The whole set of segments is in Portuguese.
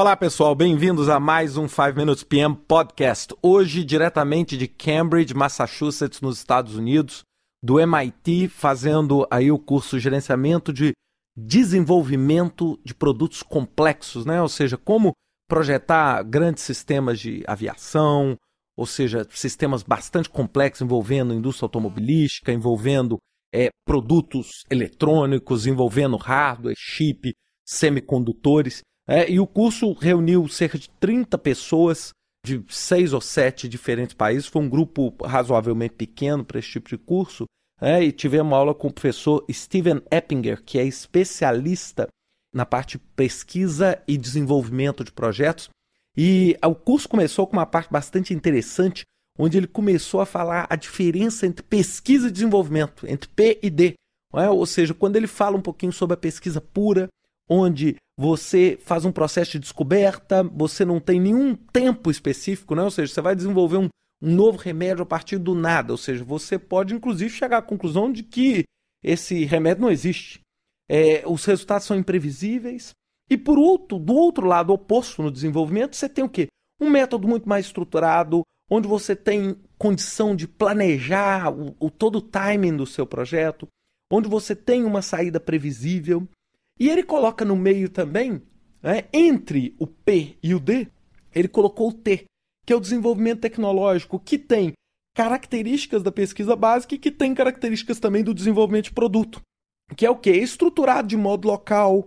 Olá pessoal, bem-vindos a mais um 5 Minutes PM Podcast. Hoje, diretamente de Cambridge, Massachusetts, nos Estados Unidos, do MIT, fazendo aí o curso Gerenciamento de Desenvolvimento de Produtos Complexos, né? Ou seja, como projetar grandes sistemas de aviação, ou seja, sistemas bastante complexos envolvendo indústria automobilística, envolvendo é, produtos eletrônicos, envolvendo hardware, chip, semicondutores. É, e o curso reuniu cerca de 30 pessoas de seis ou sete diferentes países. Foi um grupo razoavelmente pequeno para esse tipo de curso. É, e tivemos aula com o professor Steven Eppinger, que é especialista na parte de pesquisa e desenvolvimento de projetos. E o curso começou com uma parte bastante interessante, onde ele começou a falar a diferença entre pesquisa e desenvolvimento, entre P e D. É? Ou seja, quando ele fala um pouquinho sobre a pesquisa pura, onde você faz um processo de descoberta, você não tem nenhum tempo específico, né? ou seja, você vai desenvolver um, um novo remédio a partir do nada, ou seja, você pode inclusive chegar à conclusão de que esse remédio não existe. É, os resultados são imprevisíveis. E por outro, do outro lado oposto no desenvolvimento, você tem o quê? Um método muito mais estruturado, onde você tem condição de planejar o, o todo o timing do seu projeto, onde você tem uma saída previsível. E ele coloca no meio também, né, entre o P e o D, ele colocou o T, que é o desenvolvimento tecnológico, que tem características da pesquisa básica e que tem características também do desenvolvimento de produto. Que é o quê? É estruturado de modo local,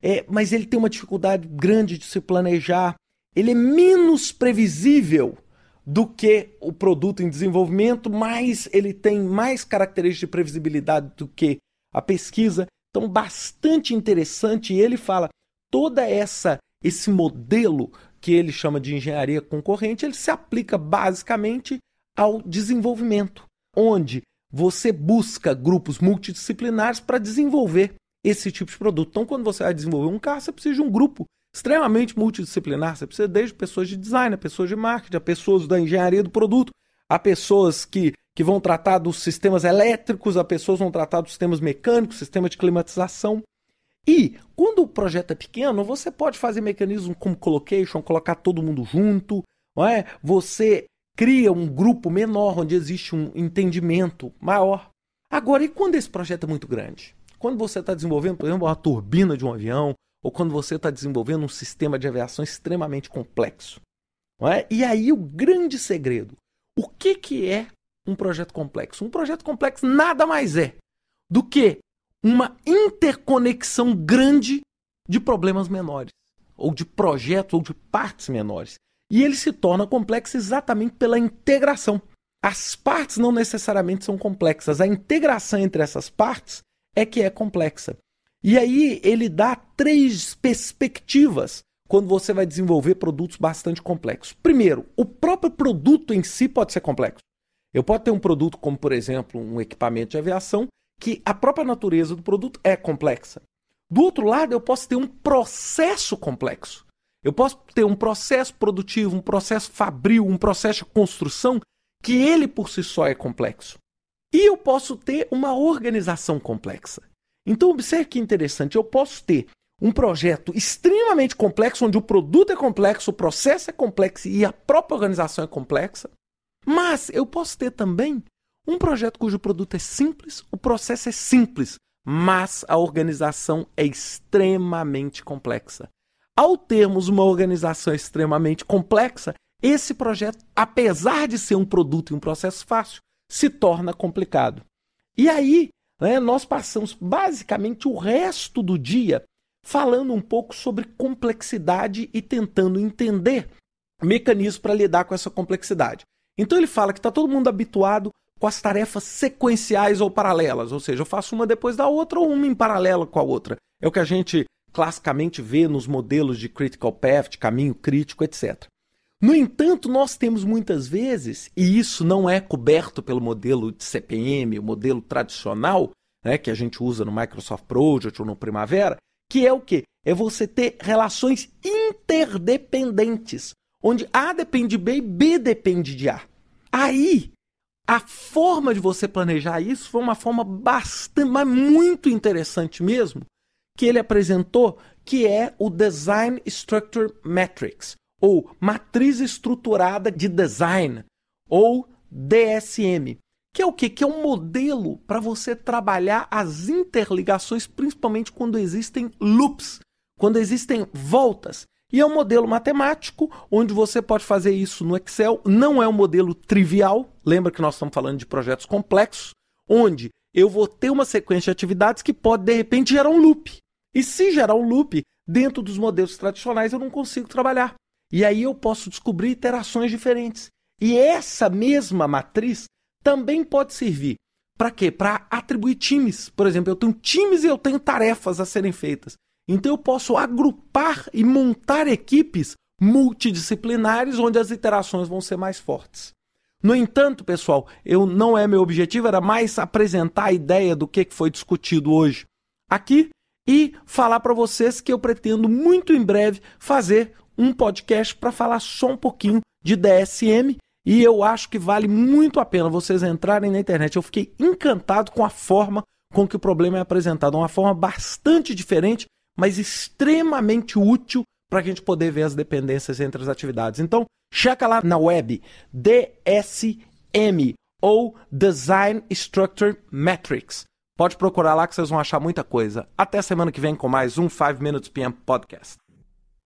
é, mas ele tem uma dificuldade grande de se planejar. Ele é menos previsível do que o produto em desenvolvimento, mas ele tem mais características de previsibilidade do que a pesquisa. Então, bastante interessante. E ele fala toda essa esse modelo que ele chama de engenharia concorrente, ele se aplica basicamente ao desenvolvimento, onde você busca grupos multidisciplinares para desenvolver esse tipo de produto. Então, quando você vai desenvolver um carro, você precisa de um grupo extremamente multidisciplinar. Você precisa desde pessoas de design, a pessoas de marketing, a pessoas da engenharia do produto, a pessoas que que vão tratar dos sistemas elétricos, a pessoas vão tratar dos sistemas mecânicos, sistema de climatização. E quando o projeto é pequeno, você pode fazer mecanismos como colocation, colocar todo mundo junto, não é? Você cria um grupo menor onde existe um entendimento maior. Agora, e quando esse projeto é muito grande? Quando você está desenvolvendo, por exemplo, uma turbina de um avião, ou quando você está desenvolvendo um sistema de aviação extremamente complexo. Não é? E aí o grande segredo. O que, que é um projeto complexo. Um projeto complexo nada mais é do que uma interconexão grande de problemas menores, ou de projetos, ou de partes menores. E ele se torna complexo exatamente pela integração. As partes não necessariamente são complexas, a integração entre essas partes é que é complexa. E aí ele dá três perspectivas quando você vai desenvolver produtos bastante complexos. Primeiro, o próprio produto em si pode ser complexo. Eu posso ter um produto como, por exemplo, um equipamento de aviação, que a própria natureza do produto é complexa. Do outro lado, eu posso ter um processo complexo. Eu posso ter um processo produtivo, um processo fabril, um processo de construção que ele por si só é complexo. E eu posso ter uma organização complexa. Então, observe que interessante, eu posso ter um projeto extremamente complexo, onde o produto é complexo, o processo é complexo e a própria organização é complexa. Mas eu posso ter também um projeto cujo produto é simples, o processo é simples, mas a organização é extremamente complexa. Ao termos uma organização extremamente complexa, esse projeto, apesar de ser um produto e um processo fácil, se torna complicado. E aí, né, nós passamos basicamente o resto do dia falando um pouco sobre complexidade e tentando entender mecanismos para lidar com essa complexidade. Então ele fala que está todo mundo habituado com as tarefas sequenciais ou paralelas, ou seja, eu faço uma depois da outra ou uma em paralelo com a outra. É o que a gente classicamente vê nos modelos de critical path, de caminho crítico, etc. No entanto, nós temos muitas vezes, e isso não é coberto pelo modelo de CPM, o modelo tradicional, né, que a gente usa no Microsoft Project ou no Primavera, que é o quê? É você ter relações interdependentes onde A depende de B e B depende de A. Aí, a forma de você planejar isso foi uma forma bastante, mas muito interessante mesmo, que ele apresentou, que é o Design Structure Matrix, ou Matriz Estruturada de Design, ou DSM, que é o quê? Que é um modelo para você trabalhar as interligações, principalmente quando existem loops, quando existem voltas. E é um modelo matemático, onde você pode fazer isso no Excel. Não é um modelo trivial, lembra que nós estamos falando de projetos complexos, onde eu vou ter uma sequência de atividades que pode, de repente, gerar um loop. E se gerar um loop, dentro dos modelos tradicionais eu não consigo trabalhar. E aí eu posso descobrir iterações diferentes. E essa mesma matriz também pode servir para quê? Para atribuir times. Por exemplo, eu tenho times e eu tenho tarefas a serem feitas. Então eu posso agrupar e montar equipes multidisciplinares onde as interações vão ser mais fortes. No entanto, pessoal, eu não é meu objetivo, era mais apresentar a ideia do que foi discutido hoje aqui e falar para vocês que eu pretendo muito em breve fazer um podcast para falar só um pouquinho de DSM e eu acho que vale muito a pena vocês entrarem na internet. Eu fiquei encantado com a forma com que o problema é apresentado, uma forma bastante diferente mas extremamente útil para a gente poder ver as dependências entre as atividades. Então, checa lá na web DSM ou Design Structure Metrics. Pode procurar lá que vocês vão achar muita coisa. Até semana que vem com mais um 5 Minutes PM Podcast.